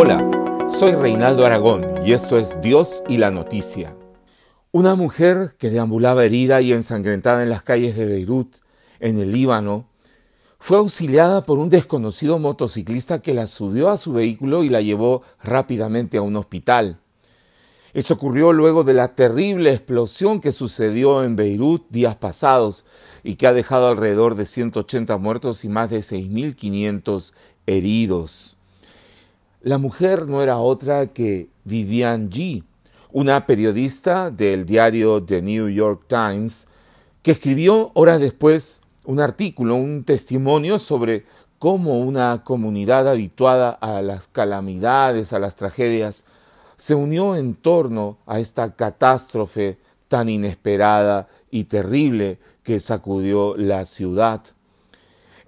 Hola, soy Reinaldo Aragón y esto es Dios y la Noticia. Una mujer que deambulaba herida y ensangrentada en las calles de Beirut, en el Líbano, fue auxiliada por un desconocido motociclista que la subió a su vehículo y la llevó rápidamente a un hospital. Esto ocurrió luego de la terrible explosión que sucedió en Beirut días pasados y que ha dejado alrededor de 180 muertos y más de 6.500 heridos. La mujer no era otra que Vivian G., una periodista del diario The New York Times, que escribió horas después un artículo, un testimonio sobre cómo una comunidad habituada a las calamidades, a las tragedias, se unió en torno a esta catástrofe tan inesperada y terrible que sacudió la ciudad.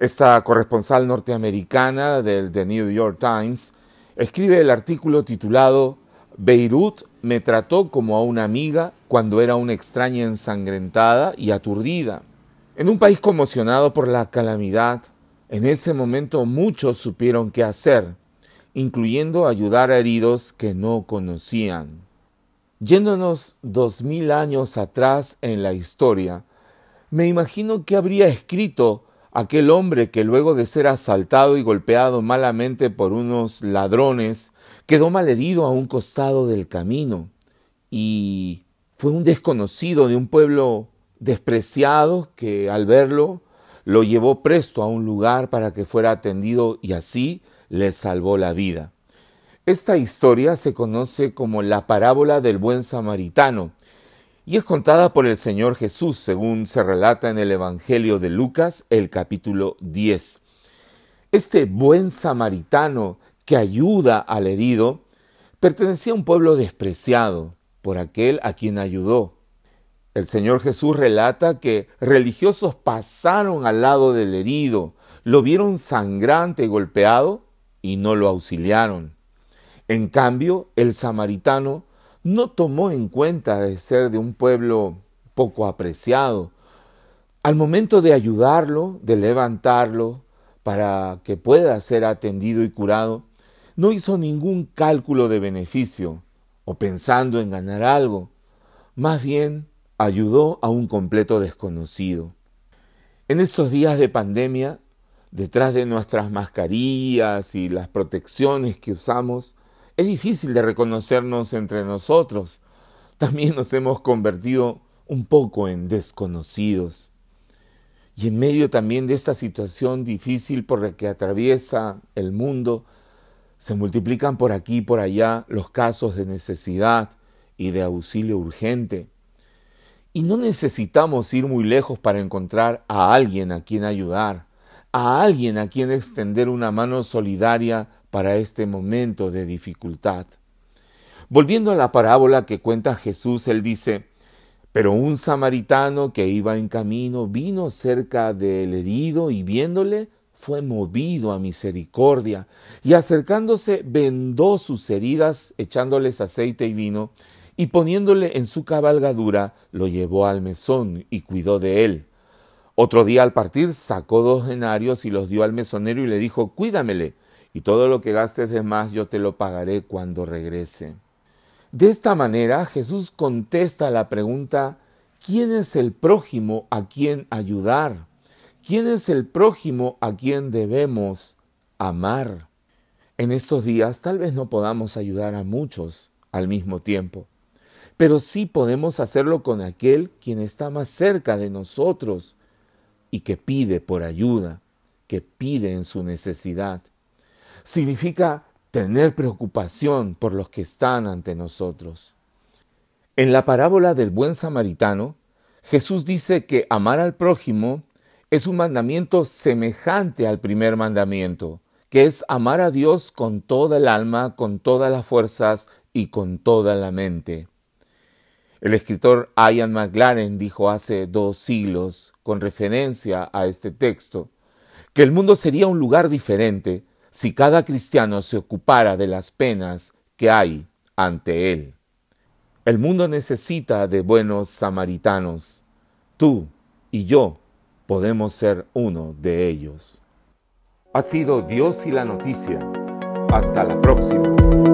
Esta corresponsal norteamericana del The New York Times escribe el artículo titulado Beirut me trató como a una amiga cuando era una extraña ensangrentada y aturdida. En un país conmocionado por la calamidad, en ese momento muchos supieron qué hacer, incluyendo ayudar a heridos que no conocían. Yéndonos dos mil años atrás en la historia, me imagino que habría escrito aquel hombre que luego de ser asaltado y golpeado malamente por unos ladrones, quedó malherido a un costado del camino y fue un desconocido de un pueblo despreciado que al verlo lo llevó presto a un lugar para que fuera atendido y así le salvó la vida. Esta historia se conoce como la parábola del buen samaritano y es contada por el Señor Jesús, según se relata en el Evangelio de Lucas, el capítulo 10. Este buen samaritano que ayuda al herido pertenecía a un pueblo despreciado por aquel a quien ayudó. El Señor Jesús relata que religiosos pasaron al lado del herido, lo vieron sangrante y golpeado y no lo auxiliaron. En cambio, el samaritano no tomó en cuenta de ser de un pueblo poco apreciado. Al momento de ayudarlo, de levantarlo, para que pueda ser atendido y curado, no hizo ningún cálculo de beneficio o pensando en ganar algo. Más bien ayudó a un completo desconocido. En estos días de pandemia, detrás de nuestras mascarillas y las protecciones que usamos, es difícil de reconocernos entre nosotros. También nos hemos convertido un poco en desconocidos. Y en medio también de esta situación difícil por la que atraviesa el mundo, se multiplican por aquí y por allá los casos de necesidad y de auxilio urgente. Y no necesitamos ir muy lejos para encontrar a alguien a quien ayudar, a alguien a quien extender una mano solidaria para este momento de dificultad. Volviendo a la parábola que cuenta Jesús, él dice, pero un samaritano que iba en camino vino cerca del herido y viéndole fue movido a misericordia y acercándose vendó sus heridas echándoles aceite y vino y poniéndole en su cabalgadura lo llevó al mesón y cuidó de él. Otro día al partir sacó dos denarios y los dio al mesonero y le dijo Cuídamele y todo lo que gastes de más yo te lo pagaré cuando regrese. De esta manera Jesús contesta la pregunta ¿quién es el prójimo a quien ayudar? ¿Quién es el prójimo a quien debemos amar? En estos días tal vez no podamos ayudar a muchos al mismo tiempo, pero sí podemos hacerlo con aquel quien está más cerca de nosotros y que pide por ayuda, que pide en su necesidad significa tener preocupación por los que están ante nosotros. En la parábola del buen samaritano, Jesús dice que amar al prójimo es un mandamiento semejante al primer mandamiento, que es amar a Dios con toda el alma, con todas las fuerzas y con toda la mente. El escritor Ian McLaren dijo hace dos siglos, con referencia a este texto, que el mundo sería un lugar diferente si cada cristiano se ocupara de las penas que hay ante él. El mundo necesita de buenos samaritanos. Tú y yo podemos ser uno de ellos. Ha sido Dios y la noticia Hasta la próxima.